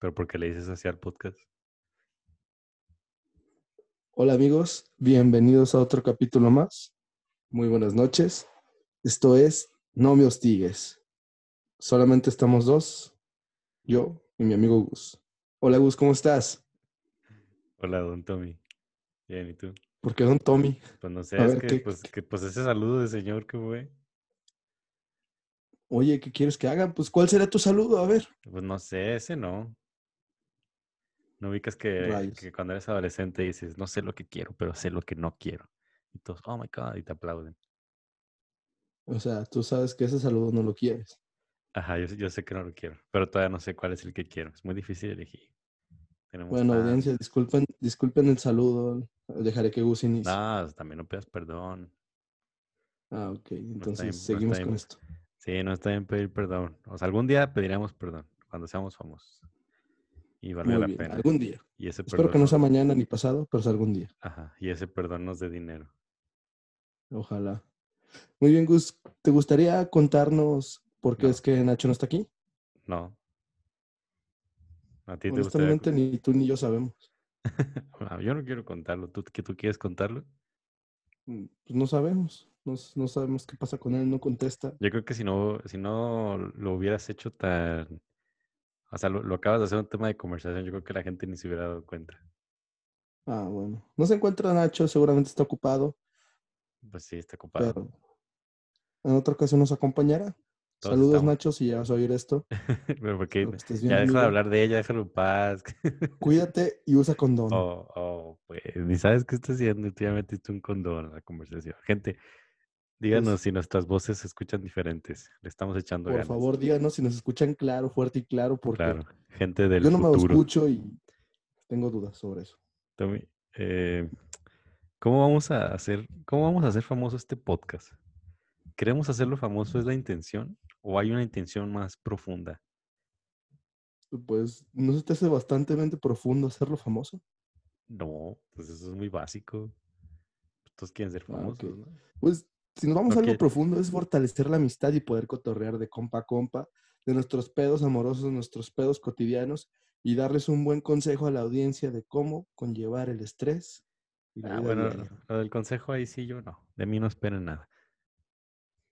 ¿Pero por qué le dices así al podcast? Hola amigos, bienvenidos a otro capítulo más. Muy buenas noches. Esto es No me hostigues. Solamente estamos dos, yo y mi amigo Gus. Hola Gus, ¿cómo estás? Hola, don Tommy. Bien, ¿y tú? ¿Por qué don Tommy? Pues no sé, A es ver, que, ¿qué- pues, que, pues ese saludo de señor que fue. Oye, ¿qué quieres que haga? Pues ¿cuál será tu saludo? A ver. Pues no sé, ese no. No ubicas que, cuando eres adolescente dices, no sé lo que quiero, pero sé lo que no quiero. Y todos, oh my God, y te aplauden. O sea, tú sabes que ese saludo no lo quieres. Ajá, yo, sé- yo sé que no lo quiero, pero todavía no sé cuál es el que quiero. Es muy difícil elegir. Tenemos Bueno, audiencia, disculpen, disculpen el saludo. Dejaré que Gus inicie. No, también no pidas perdón. Ah, ok. Entonces bien, no seguimos con esto. Sí, no está bien pedir perdón. O sea, algún día pediremos perdón cuando seamos famosos. Y valga Muy la pena. Algún día. Y ese Espero que no sea mañana ni pasado, pero sea algún día. Ajá, y ese perdón nos dé dinero. Ojalá. Muy bien, Gus. ¿Te gustaría contarnos por qué No. es que Nacho no está aquí? No. ¿A ti te gustaría? Honestamente, ni tú ni yo sabemos. Ah, Yo no quiero contarlo. ¿Tú, que ¿Tú quieres contarlo? Mm, Pues no sabemos. No, sabemos qué pasa con él, no contesta. Yo creo que si no, si no lo hubieras hecho tan... O sea, lo, lo acabas de hacer un tema de conversación, yo creo que la gente ni se hubiera dado cuenta. Ah, bueno. No se encuentra Nacho, seguramente está ocupado, Pues sí, está ocupado. pero en otra ocasión nos acompañará. Todos Saludos, estamos- Nacho, si ya vas a oír esto. Pero porque ya deja de amigo. hablar de ella, déjalo en paz. Cuídate y usa condón. Oh, oh, pues, ni sabes qué está haciendo y tú ya metiste un condón en la conversación. Gente, díganos si nuestras voces se escuchan diferentes. Le estamos echando Por ganas. favor, díganos si nos escuchan claro, fuerte y claro, porque Claro, gente del yo no me futuro. escucho y tengo dudas sobre eso. Tommy, eh, ¿cómo vamos a hacer, cómo vamos a hacer famoso este podcast? ¿Queremos hacerlo famoso? ¿Es la intención? ¿O hay una intención más profunda? Pues, ¿no se te hace bastante profundo hacerlo famoso? No, pues eso es muy básico. Todos quieren ser Ah, famosos, ¿no? Pues, si nos vamos a algo profundo, es fortalecer la amistad y poder cotorrear de compa a compa, de nuestros pedos amorosos, nuestros pedos cotidianos, y darles un buen consejo a la audiencia de cómo conllevar el estrés Ah, bueno, diaria. lo del consejo ahí sí yo no. De mí no esperen nada.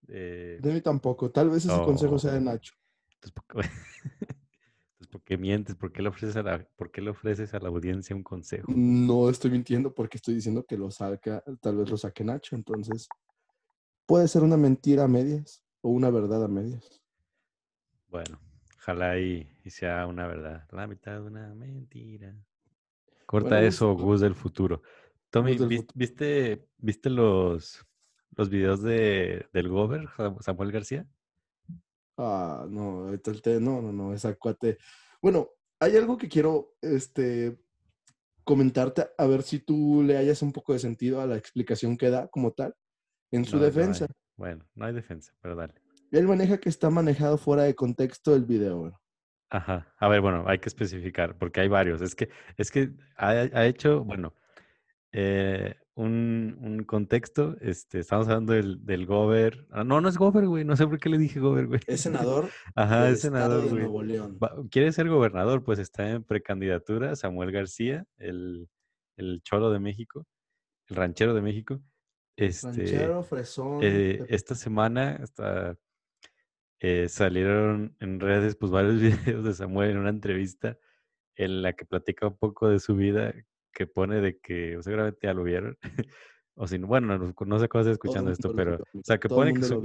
Eh, De mí tampoco. Tal vez ese consejo sea de Oh. Nacho. entonces, ¿por qué, entonces, ¿por qué mientes? ¿Por qué, le ofreces a la, ¿Por qué le ofreces a la audiencia un consejo? No estoy mintiendo porque estoy diciendo que lo saca, tal vez lo saque Nacho. Entonces, puede ser una mentira a medias o una verdad a medias. Bueno, ojalá y, y sea una verdad. La mitad de una mentira. Corta Bueno, eso, tú- Gus del futuro. Tommy, Gus del ¿vis- futuro. ¿viste, ¿viste los, los videos de, del Gober, Sam- Samuel García? Ah, no, no, no, no, esa cuate. Bueno, hay algo que quiero, este, comentarte, a ver si tú le hayas un poco de sentido a la explicación que da como tal en su No, no hay. defensa. Bueno, no hay defensa, pero dale. Él maneja que está manejado fuera de contexto el video, bueno. Ajá. A ver, bueno, hay que especificar, porque hay varios. Es que, es que ha, ha hecho, bueno, eh, un, un contexto. Este, estamos hablando del, del Gober. Ah, no, no es Gober, güey. No sé por qué le dije Gober, güey. Es senador Ajá, es senador, de. Nuevo León. Va- Quiere ser gobernador, pues está en precandidatura Samuel García, el, el cholo de México, el ranchero de México. Este, Ranchero, fresón. eh, esta semana hasta, eh, salieron en redes pues varios videos de Samuel en una entrevista en la que platica un poco de su vida, que pone de que seguramente ya lo vieron, o si no, bueno, no, no sé cómo estás todo escuchando esto, pero, o sea, que pone su,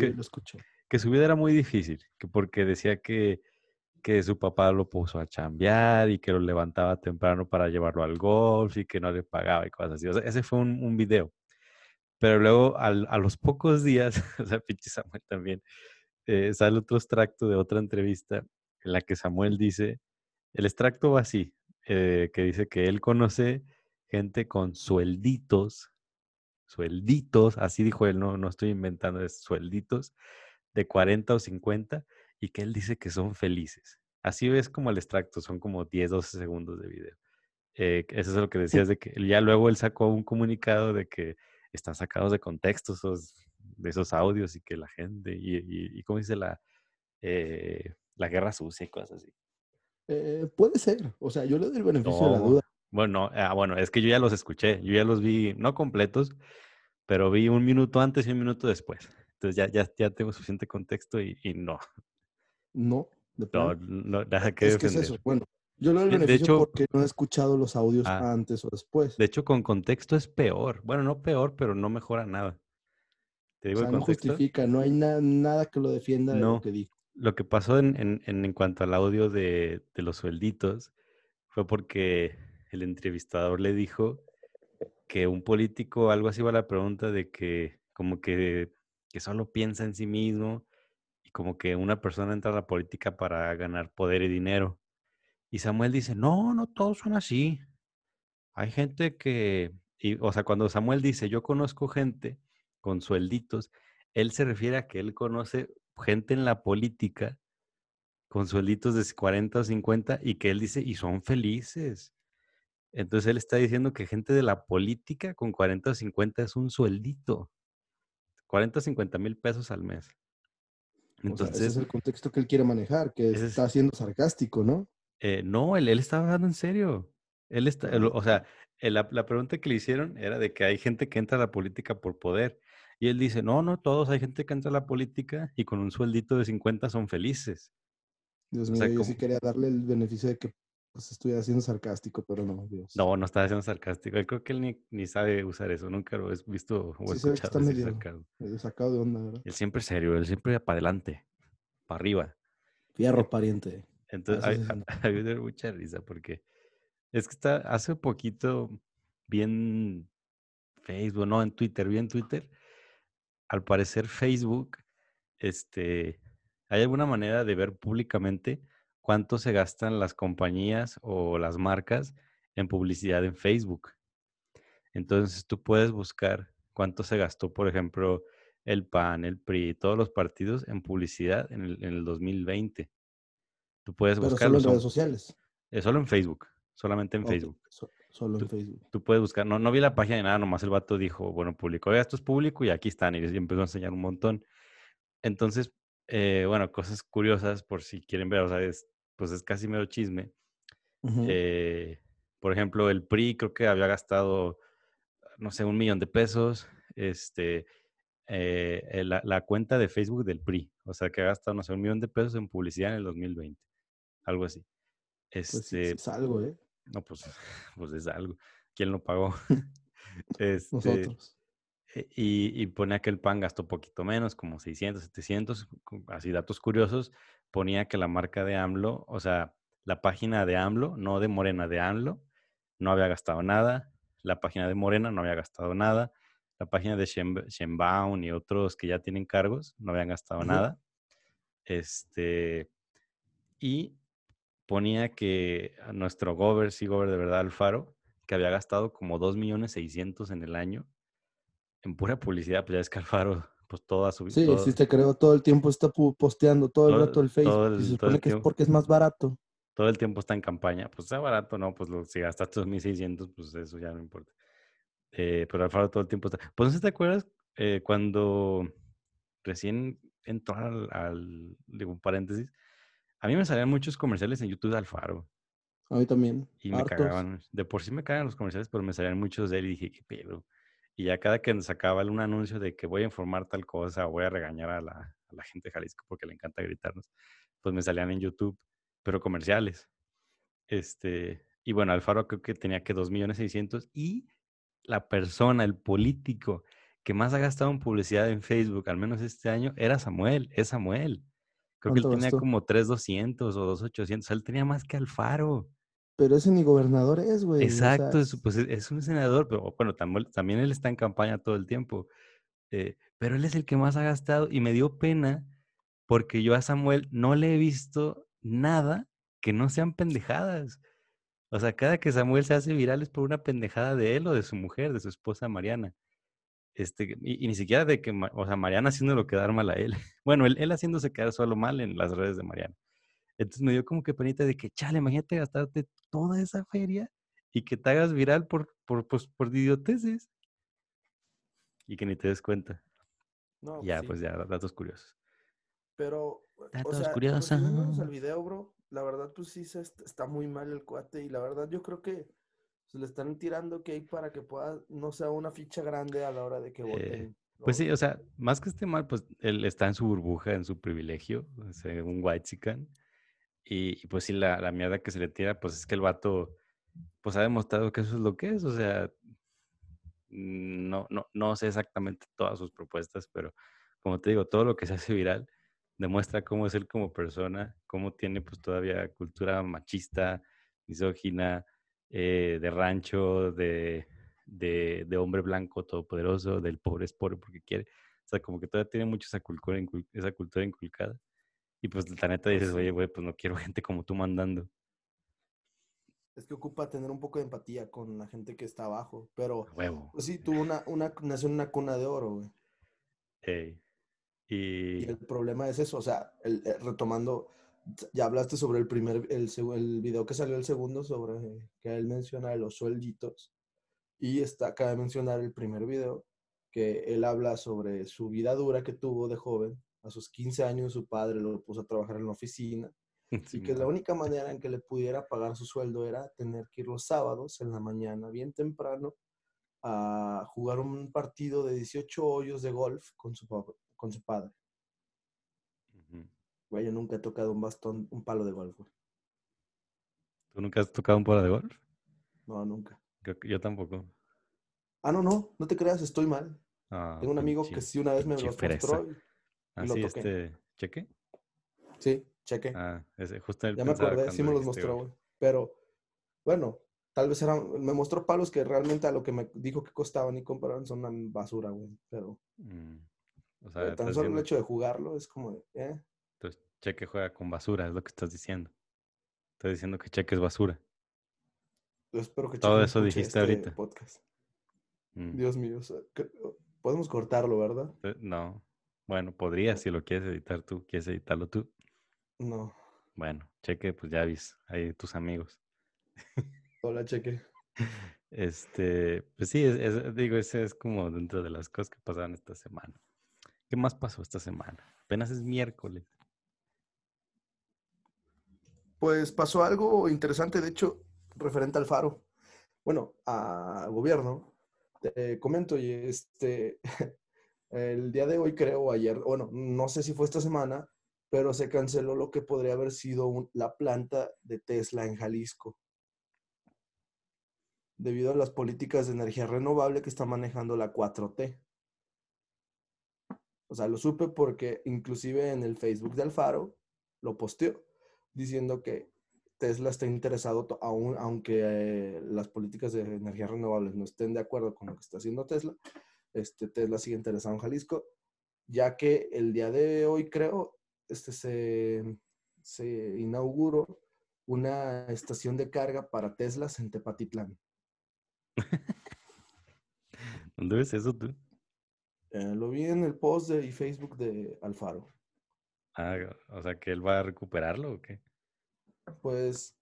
que su vida era muy difícil, que porque decía que, que su papá lo puso a chambear y que lo levantaba temprano para llevarlo al golf y que no le pagaba y cosas así. O sea, ese fue un, un video. Pero luego, al- a los pocos días, o sea, pinche Samuel también, eh, sale otro extracto de otra entrevista en la que Samuel dice, el extracto va así, eh, que dice que él conoce gente con suelditos, suelditos, así dijo él, no, no estoy inventando, es suelditos de 40 o 50 y que él dice que son felices. Así es como el extracto, son como 10, 12 segundos de video. Eh, eso es lo que decías de que ya luego él sacó un comunicado de que están sacados de contexto esos, de esos audios y que la gente, y, y, y ¿cómo dice la, eh, la guerra sucia y cosas así. Eh, puede ser. O sea, yo le doy el beneficio de la duda. Bueno, ah, bueno, es que yo ya los escuché, yo ya los vi, no completos, pero vi un minuto antes y un minuto después. Entonces ya, ya, ya tengo suficiente contexto y, y no. No, de no, no, nada que es que es eso. Bueno, yo lo doy el beneficio hecho, porque no he escuchado los audios ah, antes o después. De hecho, con contexto es peor. Bueno, no peor, pero no mejora nada. Te digo o sea, no justifica, no hay nada que lo defienda de lo que dijo. Lo que pasó en, en, en cuanto al audio de, de los suelditos fue porque el entrevistador le dijo que un político, algo así va la pregunta de que como que, que solo piensa en sí mismo y como que una persona entra a la política para ganar poder y dinero. Y Samuel dice, no, no todos son así. Hay gente que, y, o sea, cuando Samuel dice, yo conozco gente con suelditos, él se refiere a que él conoce gente en la política con suelditos de 40 o 50 y que él dice, y son felices. Entonces él está diciendo que gente de la política con 40 o 50 es un sueldito. 40 o 50 mil pesos al mes. Entonces, ese es el contexto que él quiere manejar, que está siendo sarcástico, ¿no? Eh, no, él, él estaba hablando en serio. Él está, o sea, la, la, pregunta que le hicieron era de que hay gente que entra a la política por poder. Y él dice, no, no todos, hay gente que entra a la política y con un sueldito de 50 son felices. Dios mío, yo sí quería darle el beneficio de que pues estoy haciendo sarcástico, pero no, Dios. No, no está haciendo sarcástico. creo que él ni, ni sabe usar eso. Nunca lo he visto o sí, escuchado. Está medio, sacado de onda, ¿verdad? Él siempre serio, él siempre para adelante, para arriba. Fierro pariente. Entonces, hay, hay, mucha risa porque es que está hace poquito bien Facebook, no, en Twitter, bien Twitter. Al parecer Facebook, este, hay alguna manera de ver públicamente cuánto se gastan las compañías o las marcas en publicidad en Facebook. Entonces tú puedes buscar cuánto se gastó, por ejemplo, el PAN, el PRI, todos los partidos en publicidad en el, 2020. Tú puedes buscar. Solo en redes sociales. Es solo en Facebook, solamente en Facebook. solo en Facebook. Tú puedes buscar, no, no vi la página de nada, nomás el vato dijo, bueno, publicó, esto es público y aquí están, y empezó a enseñar un montón. Entonces, eh, bueno, cosas curiosas por si quieren ver, o sea, es pues es casi mero chisme. Eh, por ejemplo, el PRI creo que había gastado, no sé, un millón de pesos. Este, eh, la, cuenta de Facebook del PRI, o sea, que ha gastado, no sé, un millón de pesos en publicidad en el 2020. Algo así. Este, pues es algo, ¿eh? No, pues, pues es algo. ¿Quién lo pagó? este, Nosotros. Eh, y, y ponía que el PAN gastó poquito menos, como 600, 700, así datos curiosos. Ponía que la marca de AMLO, o sea, la página de AMLO, no de Morena, de AMLO, no había gastado nada. La página de Morena no había gastado nada. La página de Shenbaum y otros que ya tienen cargos no habían gastado nada. Este, y ponía que nuestro gober, sí, gober de verdad, Alfaro, que había gastado como 2 millones 600 en el año en pura publicidad, pues ya es que Alfaro, pues toda su Sí, sí te creo, todo el tiempo está posteando, todo, el rato el Facebook, y se supone que es porque es más barato. Todo el tiempo está en campaña, pues está barato, ¿no? Pues lo, si gastaste 2.600, pues eso ya no importa. Eh, pero Alfaro todo el tiempo está... Pues no sé te acuerdas eh, cuando recién entró al, al, digo, un paréntesis, a mí me salían muchos comerciales en YouTube de Alfaro. A mí también. Y me cagaban. De por sí me cagan los comerciales, pero me salían muchos de él y dije, qué pedo. Y ya cada que sacaba un anuncio de que voy a informar tal cosa voy a regañar a la, gente de Jalisco porque le encanta gritarnos, pues me salían en YouTube, pero comerciales. Este, y bueno, Alfaro creo que tenía que 2 millones y la persona, el político que más ha gastado en publicidad en Facebook, al menos este año, era Samuel, es Samuel. Creo que él tenía como 3,200 o 2,800, él tenía más que Alfaro. Pero ese ni gobernador es, güey. Exacto, pues e, es un senador, pero bueno, también él está en campaña todo el tiempo. Eh, pero él es el que más ha gastado y me dio pena porque yo a Samuel no le he visto nada que no sean pendejadas. O sea, cada que Samuel se hace viral es por una pendejada de él o de su mujer, de su esposa Mariana. Este, y, ni siquiera de que, o sea, Mariana haciéndolo quedar mal a él. Bueno, él, él haciéndose quedar solo mal en las redes de Mariana. Entonces me dio como que penita de que, chale, imagínate gastarte toda esa feria y que te hagas viral por, por, pues, por idioteces. Y que ni te des cuenta. No, ya, pues ya, datos curiosos. Pero, datos o sea, curiosos. el video, bro, la verdad, pues sí, está muy mal el cuate y la verdad yo creo que se le están tirando que hay para que pueda, no sea una ficha grande a la hora de que Eh, voten. Pues sí, o sea, más que esté mal, pues él está en su burbuja, en su privilegio, sea, un white Y, y pues sí, la, la mierda que se le tira, pues es que el vato, pues ha demostrado que eso es lo que es, o sea, no, no, no sé exactamente todas sus propuestas, pero como te digo, todo lo que se hace viral demuestra cómo es él como persona, cómo tiene pues todavía cultura machista, misógina, eh, de rancho, de, de, de hombre blanco todopoderoso, del pobre es pobre porque quiere. O sea, como que todavía tiene mucho esa cultura, esa cultura inculcada. Y pues la neta Pues dices, oye, güey, pues no quiero gente como tú mandando. Es que ocupa tener un poco de empatía con la gente que está abajo, pero huevo. pues sí, tuvo una, una, nació en una cuna de oro, güey. Ey. Y Y el problema es eso, o sea, el- eh, retomando, ya hablaste sobre el primer, el, el video que salió el segundo sobre que él menciona de los suelditos. Y está, cabe mencionar el primer video, que él habla sobre su vida dura que tuvo de joven. A sus 15 años su padre lo puso a trabajar en la oficina y que la única manera en que le pudiera pagar su sueldo era tener que ir los sábados en la mañana, bien temprano, a jugar un partido de 18 hoyos de golf con su, con su padre. Güey, yo nunca he tocado un bastón, un palo de golf, güey. ¿Tú nunca has tocado un palo de golf? No, nunca. Yo tampoco. Ah, no, no, no te creas, estoy mal. Ah, Tengo un amigo que sí una vez me fresa. mostró. y- Ah, lo sí, toqué. este, ¿cheque? Sí, cheque. Ah, ese, justo él ya me acordé, sí me los mostró, güey. Pero, bueno, tal vez eran, me mostró palos que realmente a lo que me dijo que costaban y compraban son una basura, güey. Pero Mm, O sea, tan solo el hecho de jugarlo es como de, eh, Cheque juega con basura, es lo que estás diciendo. Estás diciendo que Cheque es basura. yo espero que Todo Cheque eso dijiste este ahorita. podcast. Mm, Dios mío, o sea, que- podemos cortarlo, ¿verdad? eh, No. Bueno, podrías si lo quieres editar tú. ¿Quieres editarlo tú? No. Bueno, Cheque, pues ya vis, ahí tus amigos. Hola, Cheque. Este, pues sí, es- es- digo, ese es como dentro de las cosas que pasaron esta semana. ¿Qué más pasó esta semana? Apenas es miércoles. Pues pasó algo interesante, de hecho, referente al faro. Bueno, a gobierno. Te comento, y este, el día de hoy creo, ayer, bueno, no sé si fue esta semana, pero se canceló lo que podría haber sido la planta de Tesla en Jalisco. Debido a las políticas de energía renovable que está manejando la 4T. O sea, lo supe porque inclusive en el Facebook de Alfaro lo posteó diciendo que Tesla está interesado, aún, aunque eh, las políticas de energías renovables no estén de acuerdo con lo que está haciendo Tesla, este, Tesla sigue interesado en Jalisco, ya que el día de hoy creo este, se, se inauguró una estación de carga para Teslas en Tepatitlán. ¿Dónde ves eso tú? Eh, lo vi en el post de y Facebook de Alfaro. Ah, o sea, que él va a recuperarlo o qué? Pues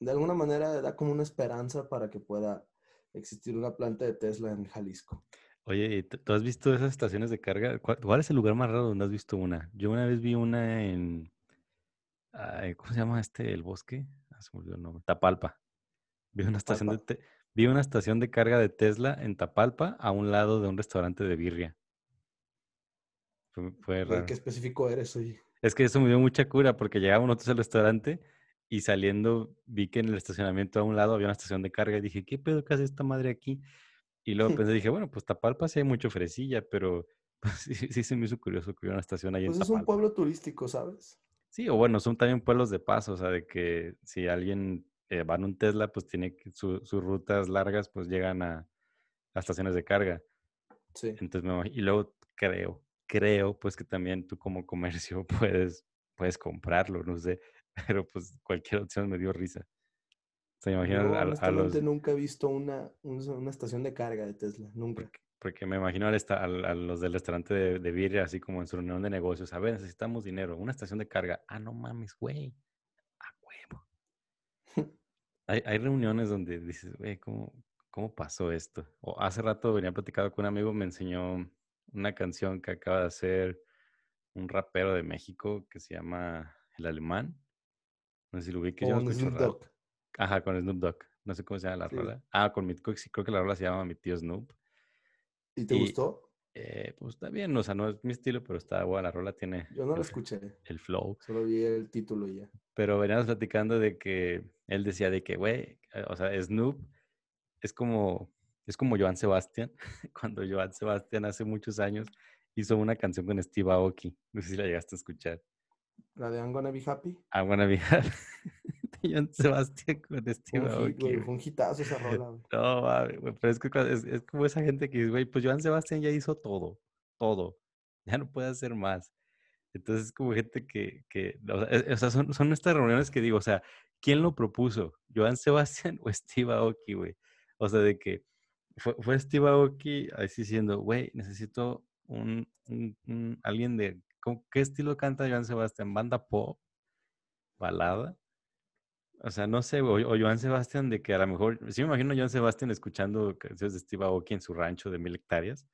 de alguna manera da como una esperanza para que pueda existir una planta de Tesla en Jalisco. Oye, ¿y ¿tú has visto esas estaciones de carga? ¿Cuál, es el lugar más raro donde has visto una? Yo una vez vi una en, ¿cómo se llama este, el bosque? Ah, se me olvidó el nombre. Tapalpa. Vi una estación de, te- vi una estación de carga de Tesla en Tapalpa a un lado de un restaurante de birria. Fue, raro. ¿Qué específico eres, oye? Es que eso me dio mucha cura porque llegábamos nosotros al restaurante y saliendo vi que en el estacionamiento a un lado había una estación de carga y dije, ¿qué pedo que hace esta madre aquí? Y luego pensé, dije, bueno, pues Tapalpa sí hay mucho fresilla, pero pues, sí, sí se me hizo curioso que hubiera una estación ahí Pues en es un Tapalpa. pueblo turístico, ¿sabes? Sí, o bueno, son también pueblos de paso, o sea, de que si alguien eh, va en un Tesla, pues tiene que, su- sus rutas largas, pues llegan a, a estaciones de carga. Sí. Entonces, me imag- y luego creo, creo, pues que también tú como comercio puedes, puedes comprarlo, no sé, pero pues cualquier opción me dio risa. O sea, me imagino Yo a, a los, nunca he visto una, un- una estación de carga de Tesla, nunca. porque, porque me imagino al esta- al- a, los del restaurante de, de birria, así como en su reunión de negocios, a ver, necesitamos dinero, una estación de carga, ah, no mames, güey, a huevo. Hay, hay reuniones donde dices, güey, ¿cómo, ¿cómo pasó esto? O hace rato venía platicando con un amigo, me enseñó una canción que acaba de hacer un rapero de México que se llama El Alemán. No sé si lo ubiques, yo no Snoop. Dogg. Ajá, con Snoop Dogg. No sé cómo se llama la Sí. rola. Ah, con mi, creo que sí, creo que la rola se llama Mi tío Snoop. ¿Y te Y- gustó? Eh, pues está bien, o sea, no es mi estilo, pero está buena. La rola tiene Yo no el, la escuché. el flow. Solo vi el título y ya. Pero veníamos platicando de que él decía de que, güey, eh, o sea, Snoop es como, es como Joan Sebastián. Cuando Joan Sebastián hace muchos años hizo una canción con Steve Aoki. No sé si la llegaste a escuchar. La de I'm Gonna Be Happy. I wanna be happy. de Sebastián con Steve Aoki. Fue un hitazo esa rola, güey. No, mames, güey, pero es que es, es como esa gente que dice, güey, pues Joan Sebastián ya hizo todo, todo, ya no puede hacer más. Entonces es como gente que, que o sea, es- o sea, son, son estas reuniones que digo, o sea, ¿quién lo propuso? ¿Joan Sebastián o Steve Aoki, güey? O sea, de que fue, fue Steve Aoki así diciendo, güey, necesito un, un- un- alguien de, ¿cómo- ¿qué estilo canta Joan Sebastián? ¿Banda pop? ¿Balada? O sea, no sé, o, o Joan Sebastián, de que a lo mejor, sí me imagino a Joan Sebastián escuchando canciones de Steve Aoki en su rancho de mil hectáreas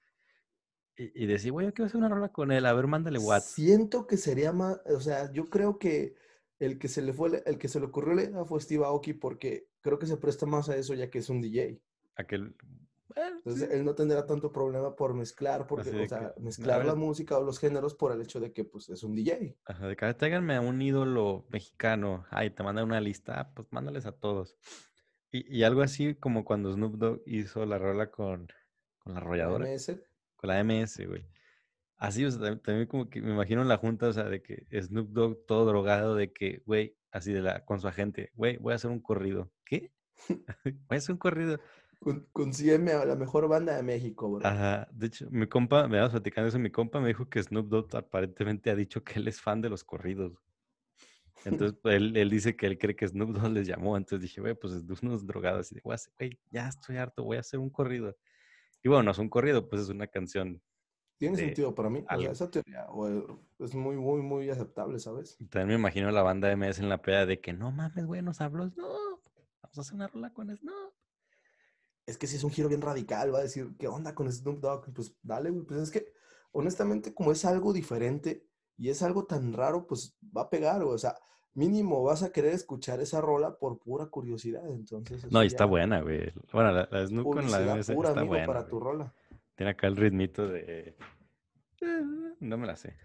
y, y decir, güey, yo quiero hacer una rola con él, a ver, mándale WhatsApp. Siento que sería más, o sea, yo creo que el que se le fue, el que se le ocurrió la idea fue Steve Aoki porque creo que se presta más a eso ya que es un DJ. Aquel, bueno, Entonces sí, él no tendrá tanto problema por mezclar, porque, o sea, que, mezclar la música o los géneros por el hecho de que pues es un DJ. ajá, de que, "A ver, tráiganme a un ídolo mexicano, ay, te mandan una lista, ah, pues mándales a todos. Y, y algo así como cuando Snoop Dogg hizo la rola con, con la La arrolladora. MS. con la MS, güey. Así, o sea, tam- también como que me imagino en la junta, o sea, de que Snoop Dogg todo drogado, de que, güey, así de la, con su agente, güey, voy a hacer un corrido. ¿Qué? Voy a hacer un corrido. Con, consígueme a la mejor banda de México, bro. Ajá, de hecho, mi compa, me dabas platicando eso, mi compa me dijo que Snoop Dogg aparentemente ha dicho que él es fan de los corridos. Entonces, pues, él, él dice que él cree que Snoop Dogg les llamó, entonces dije, güey, pues Snoop unos drogados, y de, "Voy a hacer- güey, ya estoy harto, voy a hacer un corrido. Y bueno, no es un corrido, pues es una canción Tiene de sentido para mí. O sea, algo. esa teoría o, es muy, muy, muy aceptable, ¿sabes? También me imagino la banda MS en la peda de que no mames, güey, nos habló Snoop. Vamos a hacer una rola con Snoop. Es que si es un giro bien radical, va a decir, ¿qué onda con Snoop Dogg? Pues dale, güey. Pues es que, honestamente, como es algo diferente y es algo tan raro, pues va a pegar, güey. O sea, mínimo vas a querer escuchar esa rola por pura curiosidad. Entonces, No, y está buena, güey. Bueno, la, la Snoop con la publicidad MS pura, está amigo, buena. para güey. tu rola. Tiene acá el ritmito de. No me la sé.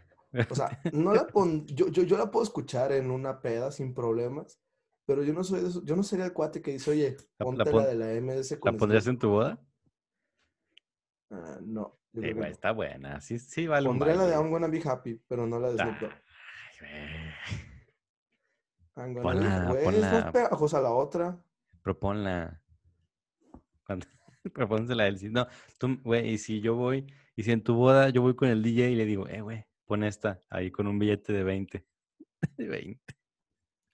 O sea, no la pon... yo, yo, yo la puedo escuchar en una peda sin problemas, pero yo no soy de esos- yo no sería el cuate que dice, oye, La- la ponte la, pon- de la MS ¿La con pondrías Snoop". en tu boda? Ah, no, Sí, güey, está buena. Sí, sí, vale Pondría la de. I'm Gonna Be Happy, pero no la de Snoop Dogg. Ay, güey. Ponla, güey, es ponla. pegajosa la otra. Proponla. Cuando... Propónsela a él. No, tú, güey, y si yo voy, y si en tu boda yo voy con el DJ y le digo, eh, güey, pon esta ahí con un billete de 20. De 20.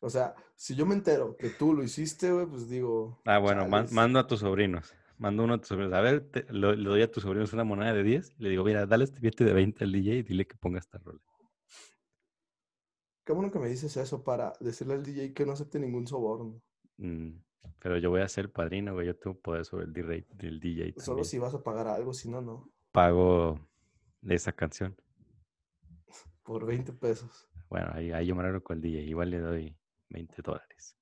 O sea, si yo me entero que tú lo hiciste, güey, pues digo. Ah, bueno, man- mando a tus sobrinos. Mando uno a tus sobrinos. A ver, te- lo- le doy a tus sobrinos una moneda de 10. y Le digo, mira, dale este billete de 20 al DJ y dile que ponga esta rola. Qué bueno que me dices eso para decirle al DJ que no acepte ningún soborno. Mm, pero yo voy a ser padrino, güey. Yo tengo poder sobre el DJ, del DJ Solo también. si vas a pagar algo, si no, no. Pago de esa canción. Por 20 pesos. Bueno, ahí, ahí yo me arreglo con el DJ. Igual le doy 20 dólares.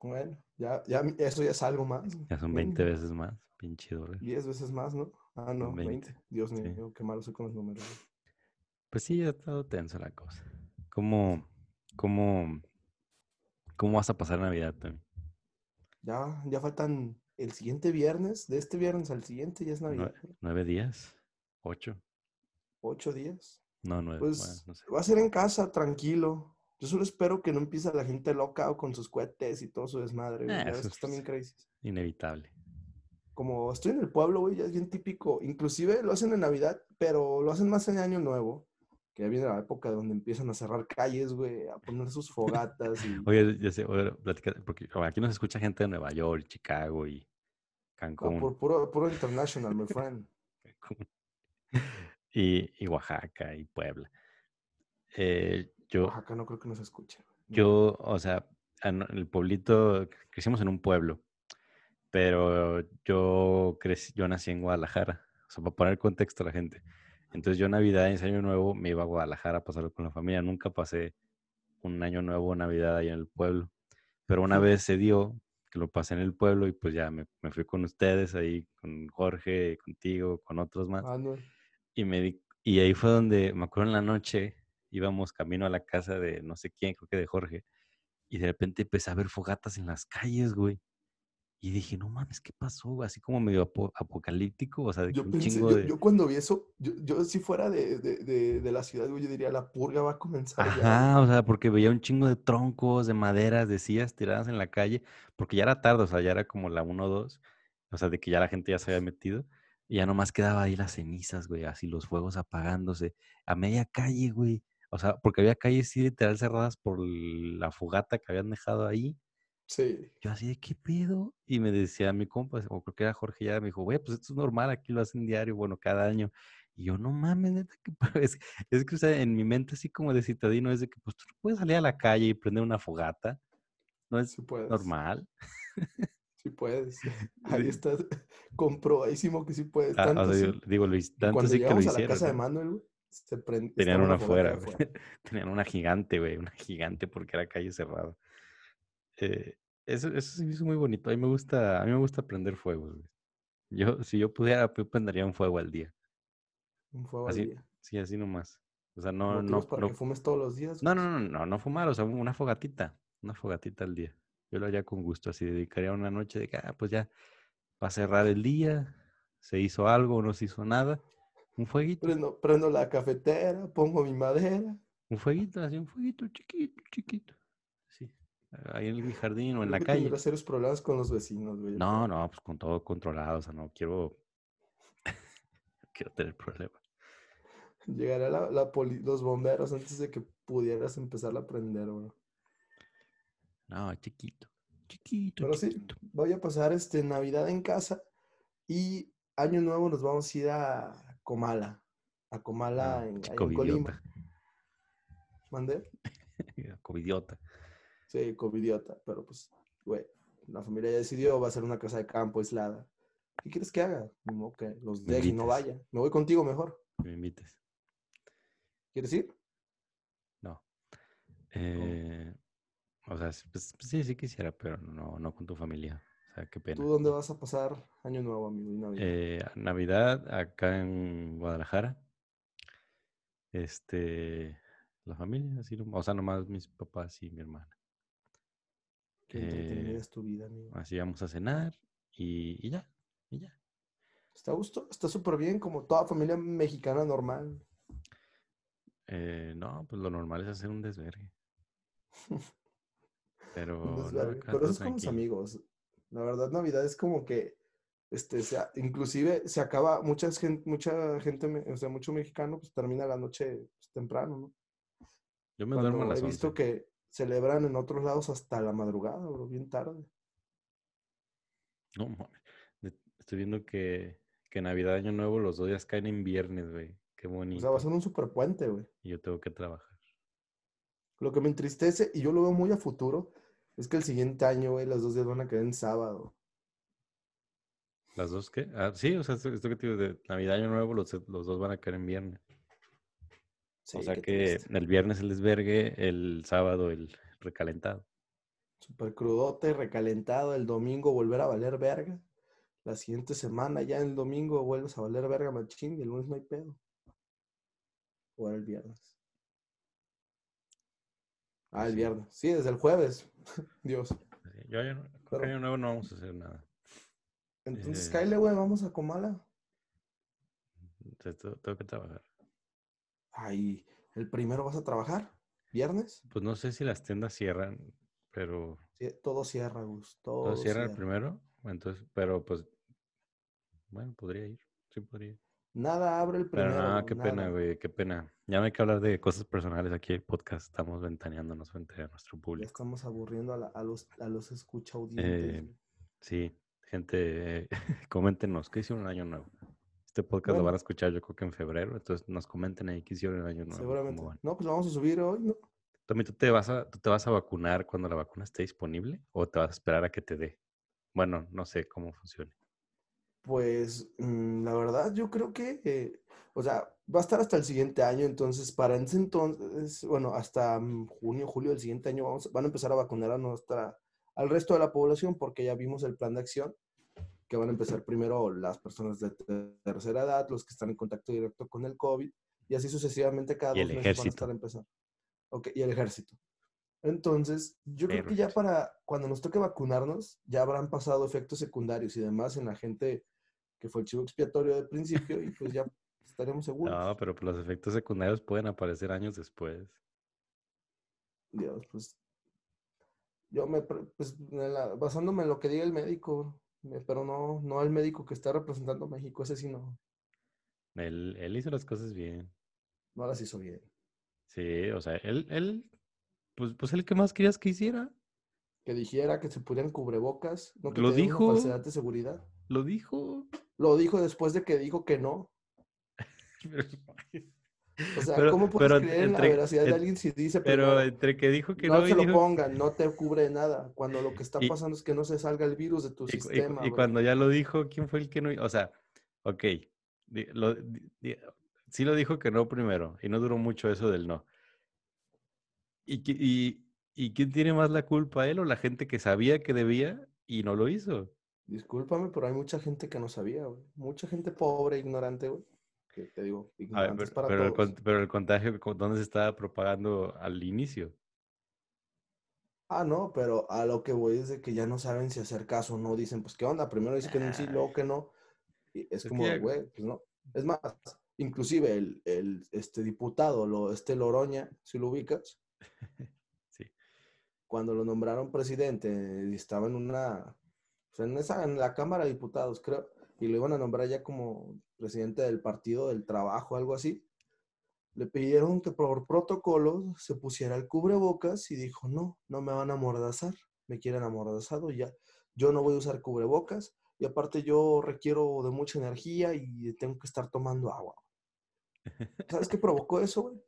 Bueno, ya, ya eso ya es algo más. Ya son 20 veces más. Pinche dólar. 10 veces más, ¿no? Ah, no, 20, 20. Dios mío, sí. qué malo soy con los números. Pues sí, ha estado tenso la cosa. ¿Cómo, cómo, cómo vas a pasar Navidad también? Ya, ya faltan el siguiente viernes, de este viernes al siguiente ya es Navidad. ¿Nueve días? ¿Ocho? Ocho días. No, nueve. Pues bueno, no sé. va a ser en casa, tranquilo. Yo solo espero que no empiece la gente loca o con sus cohetes y todo su desmadre. güey. Ves eso es- crazy. Inevitable. Como estoy en el pueblo, güey, ya es bien típico. Inclusive lo hacen en Navidad, pero lo hacen más en Año Nuevo. Que ya viene la época donde empiezan a cerrar calles, güey, a poner sus fogatas y... Oye, ya sé, oye, platica- porque aquí nos escucha gente de Nueva York, Chicago y No, Cancún. por puro, puro international, my friend. Cancún, y, y Oaxaca y Puebla. Eh, yo, Oaxaca no creo que nos escuche. yo, o sea, en el pueblito, crecimos en un pueblo, pero yo crecí, yo nací en Guadalajara, o sea, para poner contexto a la gente. Entonces yo Navidad y Año Nuevo me iba a Guadalajara a pasarlo con la familia, nunca pasé un año nuevo, Navidad ahí en el pueblo. Pero una vez se dio que lo pasé en el pueblo y pues ya me, me fui con ustedes ahí, con Jorge, contigo, con otros más. Manuel. Y, me di- y ahí fue donde, me acuerdo en la noche, íbamos camino a la casa de no sé quién, creo que de Jorge, y de repente empecé a ver fogatas en las calles, güey. Y dije, no mames, ¿qué pasó? Así como medio apo- apocalíptico, o sea, de que Yo un pensé, chingo yo, de... yo cuando vi eso, yo, yo si fuera de, de, de, de la ciudad, güey, yo diría, la purga va a comenzar ya. güey". Ajá, o sea, porque veía un chingo de troncos, de maderas, de sillas tiradas en la calle, porque ya era tarde, o sea, ya era como la 1 o 2, o sea, de que ya la gente ya se había metido, y ya nomás quedaba ahí las cenizas, güey, así los fuegos apagándose, a media calle, güey, o sea, porque había calles sí literal cerradas por la fogata que habían dejado ahí, Sí, yo así de, ¿qué pedo? Y me decía mi compa, o creo que era Jorge, ya me dijo, güey, pues esto es normal, aquí lo hacen diario, bueno, cada año. Y yo, no mames, neta, que es, es que, o sea, en mi mente así como de citadino es de que, pues tú puedes salir a la calle y prender una fogata, no es sí normal. Sí puedes. Ahí Sí. está comprobadísimo que sí puedes. Ah, Tanto o sea, yo digo, hic- tanto cuando sí que lo llegamos a la casa de. Manuel, güey, se Tenían una afuera, güey. Tenían una gigante, güey, una gigante porque era calle cerrada. Eh, eso, eso sí me hizo muy bonito. A mí me gusta, a mí me gusta prender fuegos, güey. Yo, si yo pudiera, yo prendería un fuego al día. Un fuego al día. sí, así nomás. O sea, no, no, para no, que fumes todos los días. no, no, no, no, no fumar, o sea, una fogatita, una fogatita al día. Yo lo haría con gusto, así dedicaría una noche de que, ah, pues ya, va a cerrar el día, se hizo algo, no se hizo nada, un fueguito, Prendo, prendo la cafetera, pongo mi madera. un fueguito, así, un fueguito chiquito, chiquito, sí, ahí en mi jardín o en la calle. tendrás serios problemas con los vecinos, güey. No, no, pues con todo controlado, o sea, no quiero, no quiero tener problemas. Llegará la, la poli- los bomberos antes de que pudieras empezar a prender, güey. No, chiquito, chiquito, Pero sí, voy a pasar este Navidad en casa y Año Nuevo nos vamos a ir a Comala. A Comala No, en, en Colima. ¿Mandé? covidiota. Sí, covidiota, pero pues, güey, la familia ya decidió, va a ser una casa de campo aislada. ¿Qué quieres que haga? Modo que los deje y no vaya. Me voy contigo mejor. Me invites. ¿Quieres ir? No. Eh, o sea, pues, pues sí, sí quisiera, pero no, no con tu familia. O sea, qué pena. ¿Tú dónde vas a pasar Año Nuevo, amigo? y Navidad? Eh, Navidad acá en Guadalajara. Este, la familia, así, o sea, nomás mis papás y mi hermana. Qué entretenida eh, es tu vida, amigo. Así vamos a cenar y, y ya, y ya. Está a gusto, está súper bien, como toda familia mexicana normal. Eh, no, pues lo normal es hacer un desvergue. Pero, Un desvergue. Pero eso es con los amigos. La verdad, Navidad es como que, este, sea, inclusive se acaba, mucha gente, mucha gente, o sea, mucho mexicano, pues termina la noche pues, temprano, ¿no? Yo me duermo a las he visto 11. que celebran en otros lados hasta la madrugada, bro, bien tarde. No, mames. Estoy viendo que, que Navidad, Año Nuevo, los dos días caen en viernes, güey. Qué O sea, va a bonito. ser un super puente, güey. Y yo tengo que trabajar. Lo que me entristece, y yo lo veo muy a futuro, es que el siguiente año, güey, los dos días van a caer en sábado. ¿Las dos qué? Ah, sí, o sea, esto, esto que te digo, de Navidad, Año Nuevo, los, los dos van a caer en viernes. Sí, o sea que el viernes el desvergue, el sábado el recalentado. Super crudote, recalentado, el domingo volver a valer verga. La siguiente semana, ya el domingo vuelves a valer verga machín y el lunes no hay pedo. O el viernes. Ah, el sí. viernes. Sí, desde el jueves. Dios. Así, Yo año, Pero- año nuevo no vamos a hacer nada. Entonces, Eh. Kyle, güey, vamos a Comala. Sea, tengo, que trabajar. Ay, ¿el primero vas a trabajar? ¿Viernes? Pues no sé si las tiendas cierran, pero Sí, todo cierra, Gus. Todo, todo cierra el cierra. primero. Entonces, pero pues, bueno, podría ir. Sí, podría ir. Nada abre el Pero primero. no, qué pena, güey, qué pena. Ya no hay que hablar de cosas personales aquí el podcast. Estamos ventaneándonos frente a nuestro público. estamos aburriendo a, la- a los, a los escucha audientes. Eh. Sí, gente, eh, coméntenos, ¿qué hicieron el año nuevo? Este podcast lo van a escuchar yo creo que en febrero, entonces nos comenten ahí qué hicieron el año nuevo. Seguramente. No, pues lo vamos a subir hoy, ¿no? Tommy, ¿tú te, vas a, ¿tú te vas a vacunar cuando la vacuna esté disponible o te vas a esperar a que te dé? Bueno, no sé cómo funcione. Pues mm, la verdad, yo creo que, eh, o sea, va a estar hasta el siguiente año, entonces para ese entonces, bueno, hasta mm, junio, julio del siguiente año vamos, van a empezar a vacunar a nuestra, al resto de la población porque ya vimos el plan de acción que van a empezar primero las personas de tercera edad, los que están en contacto directo con el COVID, y así sucesivamente cada dos meses van a estar a empezar. Ok, y el ejército. Entonces, yo creo que ya para cuando nos toque vacunarnos, ya habrán pasado efectos secundarios y demás en la gente que fue el chivo expiatorio del principio y pues ya estaremos seguros. No, pero pues, los efectos secundarios pueden aparecer años después. Dios, pues yo me, pues, basándome en lo que diga el médico, pero no, no el médico que está representando a México, ese sí no, Él, él hizo las cosas bien. no las hizo bien. Sí, o sea, él, él, pues, pues el que más querías que hiciera, Que dijera que se pusieran cubrebocas, no que Lo dijo. una falsedad de seguridad. lo dijo. Lo dijo después de que dijo que no. O sea, Pero- ¿cómo puedes creer en la entre- veracidad de en- alguien si dice Pero primero, entre que dijo que no no, se lo pongan, no te cubre nada, cuando lo que está Y- pasando es que no se salga el virus de tu y, sistema. y cuando ya lo dijo, ¿quién fue el que no? O sea, ok, lo- di- sí lo dijo que no primero, y no duró mucho eso del no. ¿Y, qui- y, y quién tiene más la culpa, él o la gente que sabía que debía y no lo hizo? Discúlpame, pero hay mucha gente que no sabía, güey. Mucha gente pobre, ignorante, güey. Que te digo, A ver, ignorantes pero, para pero el, todos. pero el contagio, ¿con- ¿dónde se estaba propagando al inicio? Ah, no, pero a lo que voy es de que ya no saben si hacer caso o no. Dicen, pues, ¿qué onda? Primero dicen que sí, luego que no. Y es como, ya- güey, pues no. Es más, inclusive el, el este diputado, lo, este Loroña, si lo ubicas, Sí. cuando lo nombraron presidente, y estaba en una, en esa, en la Cámara de Diputados, creo, y lo iban a nombrar ya como presidente del Partido del Trabajo, algo así. Le pidieron que por protocolo se pusiera el cubrebocas y dijo, no, no me van a amordazar, me quieren amordazado, ya, yo no voy a usar cubrebocas y aparte yo requiero de mucha energía y tengo que estar tomando agua. ¿Sabes qué provocó eso, güey?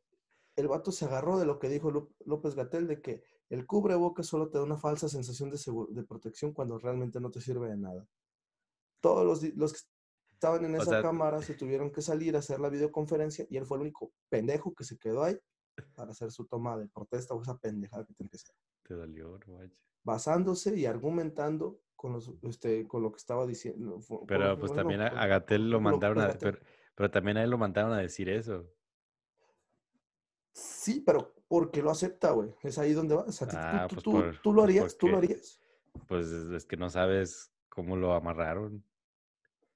El vato se agarró de lo que dijo Ló- López Gatel de que el cubrebocas solo te da una falsa sensación de, segu- de protección cuando realmente no te sirve de nada. Todos los, que estaban en O esa sea, cámara se tuvieron que salir a hacer la videoconferencia y él fue el único pendejo que se quedó ahí para hacer su toma de protesta o esa pendejada que tiene que ser. Te dolió, no. Basándose y argumentando con, los, este, con lo que estaba diciendo. Pero pues también a, Gatell lo mandaron a, pero también a él lo mandaron a decir eso. Sí, pero ¿por qué lo acepta, güey? Es ahí donde vas. A ti- tú- Ah, tú, pues tú- por- tú lo pues harías, tú lo harías. Pues es que no sabes cómo lo amarraron.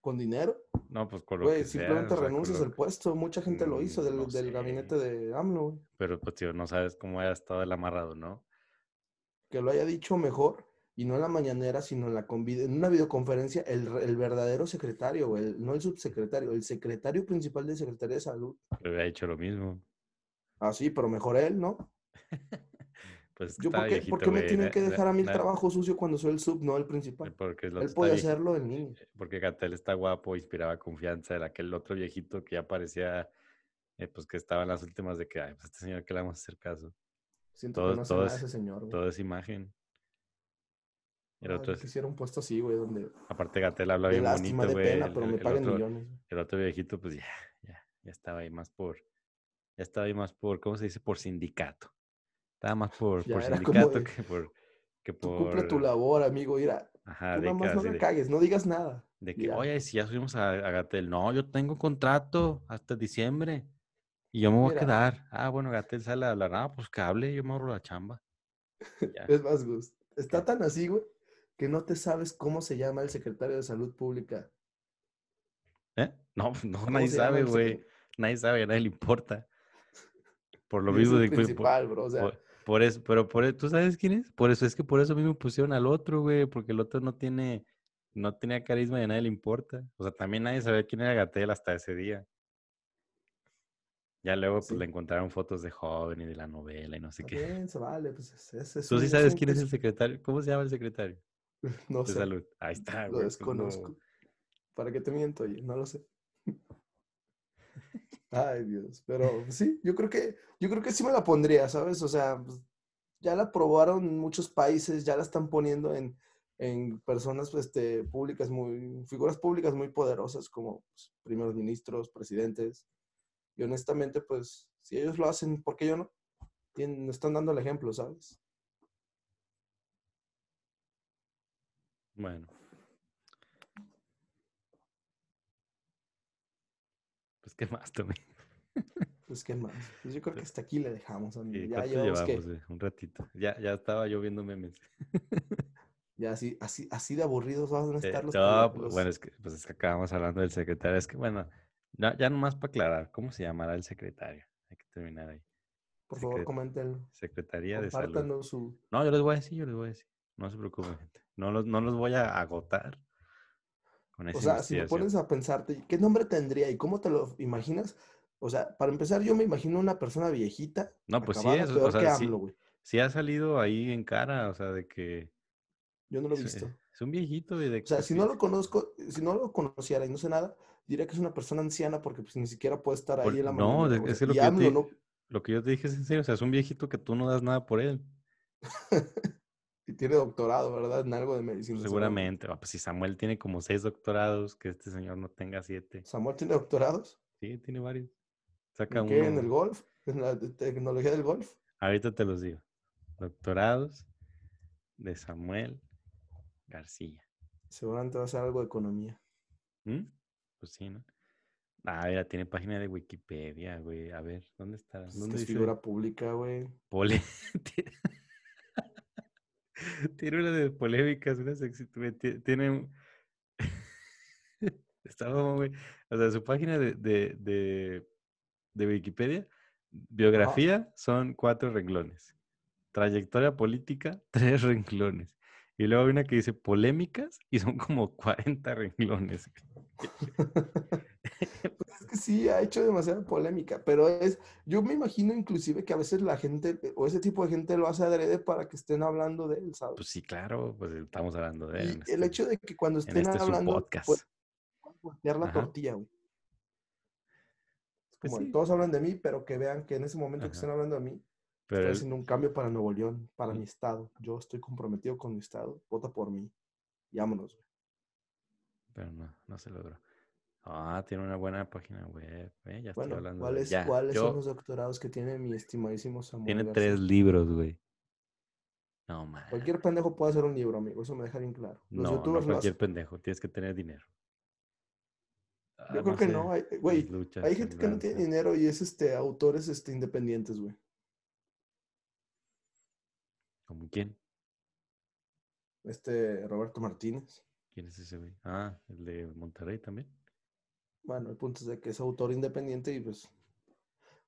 ¿Con dinero? No, pues con lo Güey, simplemente sea, renuncias al puesto. Mucha gente lo hizo Mm, del, no del gabinete de AMLO, güey. Pero pues tío, no sabes cómo haya estado el amarrado, ¿no? Que lo haya dicho mejor y no en la mañanera, sino en, la en una videoconferencia, el, el verdadero secretario, güey, el- no el subsecretario, el secretario principal de Secretaría de Salud. Le había hecho lo mismo. Ah, sí, pero mejor él, ¿no? Pues Yo, ¿por qué, viejito, por qué me tienen que dejar a mí el trabajo sucio cuando soy el sub, no el principal? Porque el otro Él puede hacerlo el niño. Porque Gatel está guapo, inspiraba confianza. Era aquel otro viejito que ya parecía, eh, pues que estaba en las últimas de que, ay, pues este señor que le vamos a hacer caso. Siento Todo- que no todo nada es- ese señor, güey. Toda esa imagen. El Ay, otro yo es- quisiera un puesto así, güey, donde aparte Gatel habla bien bonito, güey. pero el- me el paguen otro- millones. El otro viejito, pues ya, ya, ya estaba ahí más por, ya estaba ahí más por, ¿cómo se dice? Por sindicato. Estaba más por, por como sindicato de, que por, que Tú cumple tu por, labor, amigo. Mira, ajá, tú de que no la de, cagues, no digas nada. de que, Ya. oye, si ya subimos a, a Gatel, no, yo tengo contrato hasta diciembre y yo me voy a quedar. Ah, bueno, Gatel sale a hablar, ah, pues que hable, yo me ahorro la chamba. Ya. Es más, Gus. Está tan así, güey, que no te sabes cómo se llama el secretario de Salud Pública. ¿Eh? No, no, ¿Cómo nadie sabe, güey. Nadie sabe, a nadie le importa. Por lo Y es mismo el de por- principal, bro. O sea, Por, por eso, pero por, ¿tú sabes quién es? Por eso es que por eso a mí me pusieron al otro, güey, porque el otro no tiene, no tenía carisma y a nadie le importa. O sea, también nadie sabía quién era Gatel hasta ese día. Ya luego, pues, le encontraron fotos de joven y de la novela y no sé está qué. bien, se vale. Pues es, es- ¿Tú sí es sabes quién es el secretario? ¿Cómo se llama el secretario No de sé, salud? Ahí está, lo güey. pues, desconozco. no. ¿Para qué te miento? Oye? No lo sé. Ay, Dios. Pero pues, sí, yo creo que, yo creo que sí me la pondría, ¿sabes? O sea, pues, ya la probaron muchos países, ya la están poniendo en en personas este, públicas muy, figuras públicas muy poderosas como pues, primeros ministros, presidentes. Y honestamente, pues, si ellos lo hacen, ¿por qué yo no? Tienen, están dando el ejemplo, ¿sabes? Bueno. Pues, ¿qué más, Tommy? Pues, ¿qué más? Pues yo creo que hasta aquí le dejamos, amigo. ¿Y Ya llevamos que, eh? Un ratito. Ya, ya estaba yo viendo memes. ya así, así, así de aburridos van a Eh, estar los, no, poli- pues, los- bueno, es que, pues es que acabamos hablando del secretario. Es que, bueno, ya, ya nomás para aclarar, ¿cómo se llamará el secretario? Hay que terminar ahí. por favor, comenten, Secretaría de Salud. su, No, yo les voy a decir, yo les voy a decir. No se preocupen, gente. No los, no los voy a agotar con esa O sea, si me pones a pensarte, ¿qué nombre tendría y cómo te lo imaginas? O sea, para empezar, yo me imagino una persona viejita, No, pues sí es, o sea, que sí. AMLO, güey. Sí ha salido ahí en cara, o sea, de que Yo no lo he es, visto. es un viejito y de O sea, si no lo conozco, si no lo conociera y no sé nada, diría que es una persona anciana porque pues ni siquiera puede estar ahí por- en la no, mañanera, de- o es sea, que lo que, AMLO te, no, lo que yo te dije es en serio, o sea, es un viejito que tú no das nada por él. y tiene doctorado, ¿verdad? En algo de medicina. Seguramente. Ah, pues si Samuel tiene como seis doctorados, que este señor no tenga siete. Samuel tiene doctorados. Sí, tiene varios. Saca ¿En qué? ¿En el golf? ¿En la tecnología del golf? Ahorita te los digo. Doctorados de Samuel García. Seguramente va a ser algo de economía. ¿Mm? Pues sí, ¿no? Ah, mira, tiene página de Wikipedia, güey. A ver, ¿dónde está? Pues es ¿Dónde es figura pública, güey. Pole- Tiene una de polémicas, una ti- Tiene. mamón, güey. O sea, su página de, de, de, de Wikipedia, biografía, son cuatro renglones. Trayectoria política, tres renglones. Y luego hay una que dice polémicas y son como 40 renglones. Pues que sí, ha hecho demasiada polémica, pero es, yo me imagino inclusive que a veces la gente, o ese tipo de gente lo hace adrede para que estén hablando de él, ¿sabes? Pues sí, claro, pues estamos hablando de él. y el este- hecho de que cuando estén este hablando, podcast. pues, voltear la Ajá. tortilla, güey. Es Pues Como sí. todos hablan de mí, pero que vean que en ese momento que estén hablando de mí, Pero estoy él- haciendo un cambio para Nuevo León, para mi estado. Yo estoy comprometido con mi estado, vota por mí. Y vámonos, güey. Pero no, no se logró. Ah, tiene una buena página web. eh, Ya estoy Bueno, hablando de ¿cuáles, ya, ¿cuáles yo- son los doctorados que tiene mi estimadísimo Samuel Tiene García? tres libros, güey. No, man. Cualquier pendejo puede hacer un libro, amigo. Eso me deja bien claro. Los No, no youtubers lo cualquier pendejo. Tienes que tener dinero. Ah, Yo creo que no. Hay, güey, luchas, hay gente que no tiene dinero y es este autores este, independientes, güey. ¿Cómo quién? Este Roberto Martínez. ¿Quién es ese güey? Ah, el de Monterrey también. Bueno, el punto es de que es autor independiente y pues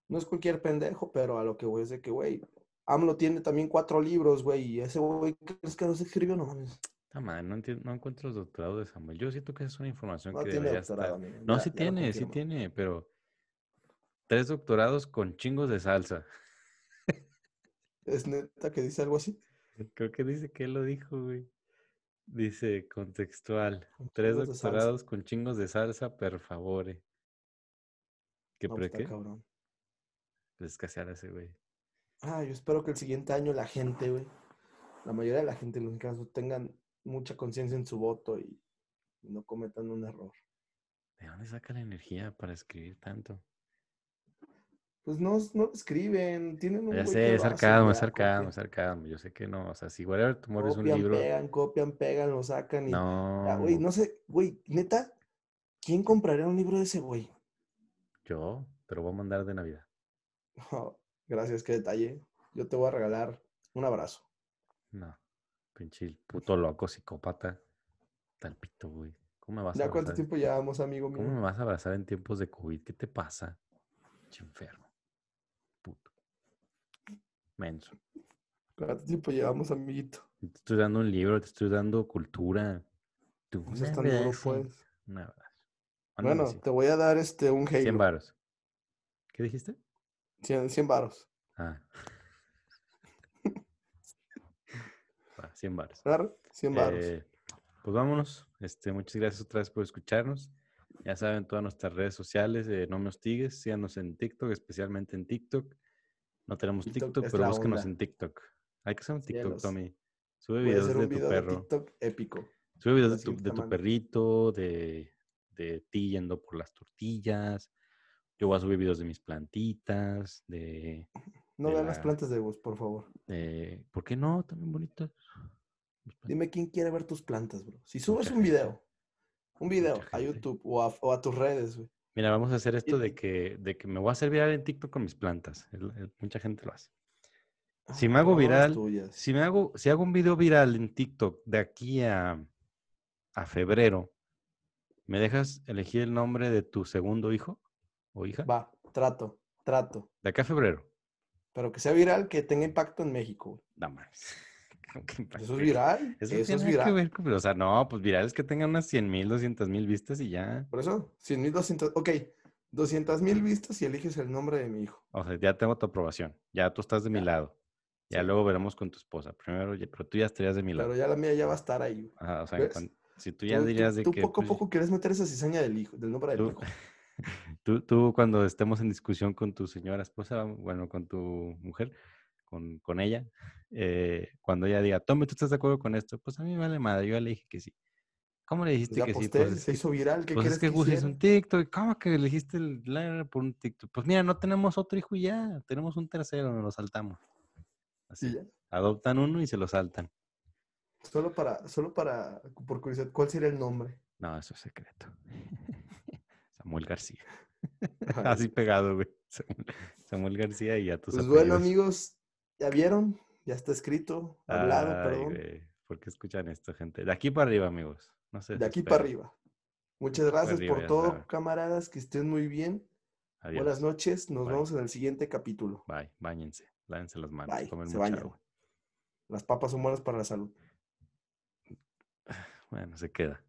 no es cualquier pendejo, pero a lo que voy es de que, güey, AMLO tiene también cuatro libros, güey, y ese güey, ¿crees que los escribió? No mames. Ah, man, no, entiendo, no encuentro los doctorados de Samuel. Yo siento que esa es una información No que tiene debería estar. No, sí tiene, sí tiene, pero tres doctorados con chingos de salsa. ¿Es neta que dice algo así? Creo que dice que él lo dijo, güey. Dice contextual. Con Tres doctorados con chingos de salsa, per favore. ¿Qué No, pre pues, qué? está cabrón. Pues escasear a ese güey. Ah, yo espero que el siguiente año la gente, güey, la mayoría de la gente, en los casos, tengan mucha conciencia en su voto y no cometan un error. ¿De dónde saca la energía para escribir tanto? Pues no, no escriben, tienen un Ya sé, es sarcasmo, es sarcasmo, copian, es sarcasmo. Yo sé que no. O sea, si Whatever Tomorrow es un copian, libro. pegan, copian, pegan, lo sacan y... Ya, güey, No. no sé, güey, neta, ¿quién compraría un libro de ese güey? Yo te lo voy a mandar de Navidad. Oh, gracias, qué detalle. Yo te voy a regalar un abrazo. No. Pinche puto loco, psicópata. Tal pito, güey. ¿Cómo me vas a ¿Ya cuánto abrazar? tiempo llevamos, amigo ¿Cómo me mío? vas a abrazar en tiempos de COVID? ¿Qué te pasa? Enfermo. Menso. ¿Cuánto tiempo llevamos, amiguito? Te estoy dando un libro, te estoy dando cultura. Tú, No seas tan duro, pues. Un abrazo. Mándame Bueno, te voy a dar este un 100 Halo. varos. ¿Qué dijiste? 100, 100 varos. Ah. Va, 100 varos. ¿Claro? 100 varos. Eh, pues vámonos. Este, muchas gracias otra vez por escucharnos. Ya saben, todas nuestras redes sociales, eh, no me hostigues, síganos en TikTok, especialmente en TikTok. No tenemos TikTok pero búsquenos onda. en TikTok. Hay que hacer un TikTok, Cielos. Tommy. Sube videos de tu video de perro. TikTok épico. Sube videos de tu, de tu perrito, de, de ti yendo por las tortillas. Yo voy a subir videos de mis plantitas, de, No de vean las la- plantas de vos, por favor. de- ¿Por qué no? También bonitas. Dime quién quiere ver tus plantas, bro. Si Mucha subes un gente. video, un video Mucha a. YouTube o a, o a tus redes, güey. Mira, vamos a hacer esto de que, de que me voy a hacer viral en TikTok con mis plantas. El- el- mucha gente lo hace. Si me Ah, hago viral. Si me hago, si hago un video viral en TikTok de aquí a, a febrero, ¿me dejas elegir el nombre de tu segundo hijo o hija? Va, trato, trato. De acá a febrero. Pero que sea viral, que tenga impacto en México. güey. No Eso es viral. Eso Eso, es nada que viral. ver con- o sea, no, pues viral es que tengan unas 100 mil, 200 mil vistas y ya. Por eso, 100 mil, 200. Ok, 200 mil vistas y eliges el nombre de mi hijo. O sea, ya tengo tu aprobación. Ya tú estás de mi Ya. lado. Ya Sí. luego veremos con tu esposa. Primero, pero tú ya estarías de mi lado. Pero ya la mía ya va a estar ahí. Ajá, o sea, ¿ves? cuan- si tú ya Tú- tú- dirías de tú que... poco a pues, poco quieres meter esa cizaña del hijo, del nombre de tu Tú, hijo. tú, tú cuando estemos en discusión con tu señora esposa, bueno, con tu mujer, con, con ella, eh, cuando ella diga, Tommy, ¿tú estás de acuerdo con esto? Pues a mí me vale madre, yo ya le dije que sí. ¿Cómo le dijiste Ya que sí? posté, Pues es se hizo viral. ¿Qué pues es que que hiciera? un TikTok. ¿Cómo que elegiste el la- por un TikTok? Pues mira, no tenemos otro hijo y ya, tenemos un tercero, nos lo saltamos. Así, ya. adoptan uno y se lo saltan. Solo para, solo para, por curiosidad, ¿cuál sería el nombre? No, eso es secreto. Samuel García. Así pegado, güey. Samuel, García y ya tus Pues bueno, amigos, ya vieron, ya está escrito, hablado, Ay, perdón. güey, ¿Por qué escuchan esto, gente? De aquí para arriba, amigos. No sé. De aquí para arriba. Muchas gracias arriba, por todo, camaradas, que estén muy bien. Adiós. Buenas noches, nos Bye. vemos en el siguiente capítulo. Bye. Báñense. Lávense las manos. Bye, Tomen se mucha bañan. agua. Las papas son buenas para la salud. Bueno, se queda.